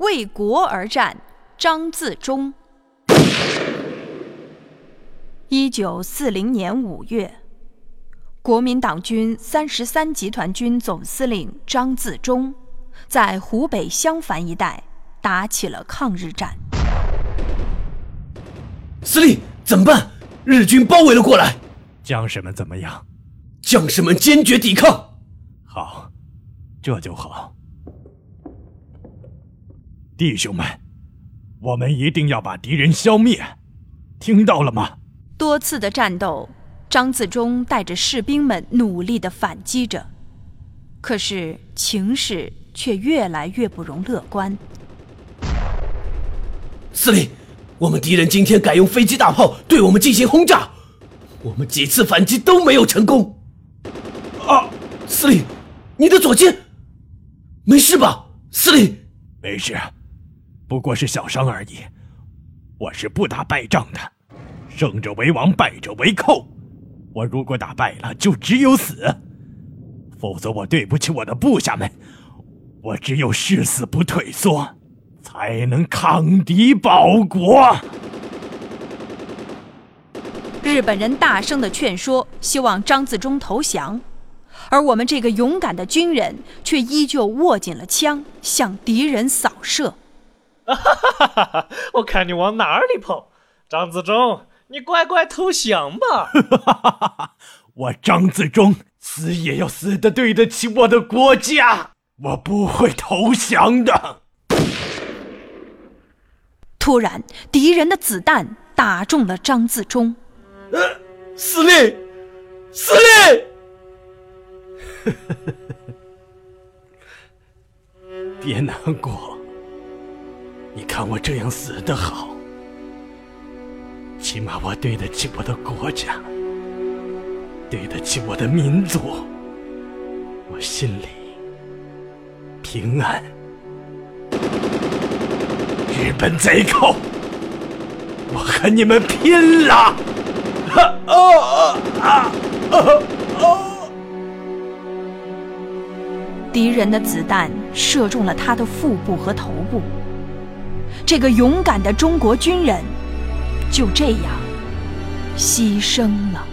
为国而战，张自忠。一九四零年五月，国民党军三十三集团军总司令张自忠在湖北襄樊一带打起了抗日战。司令，怎么办？日军包围了过来。将士们怎么样？将士们坚决抵抗。好，这就好。弟兄们，我们一定要把敌人消灭，听到了吗？多次的战斗，张自忠带着士兵们努力的反击着，可是情势却越来越不容乐观。司令，我们敌人今天改用飞机、大炮对我们进行轰炸，我们几次反击都没有成功。啊，司令，你的左肩没事吧？司令，没事。不过是小伤而已，我是不打败仗的，胜者为王，败者为寇。我如果打败了，就只有死，否则我对不起我的部下们。我只有誓死不退缩，才能抗敌保国。日本人大声的劝说，希望张自忠投降，而我们这个勇敢的军人却依旧握紧了枪，向敌人扫射。哈哈哈哈我看你往哪里跑，张自忠，你乖乖投降吧！哈哈哈哈我张自忠死也要死的对得起我的国家，我不会投降的。突然，敌人的子弹打中了张自忠。呃，司令，司令！别难过。你看我这样死的好，起码我对得起我的国家，对得起我的民族，我心里平安。日本贼寇，我和你们拼了！啊啊啊啊！敌人的子弹射中了他的腹部和头部。这个勇敢的中国军人就这样牺牲了。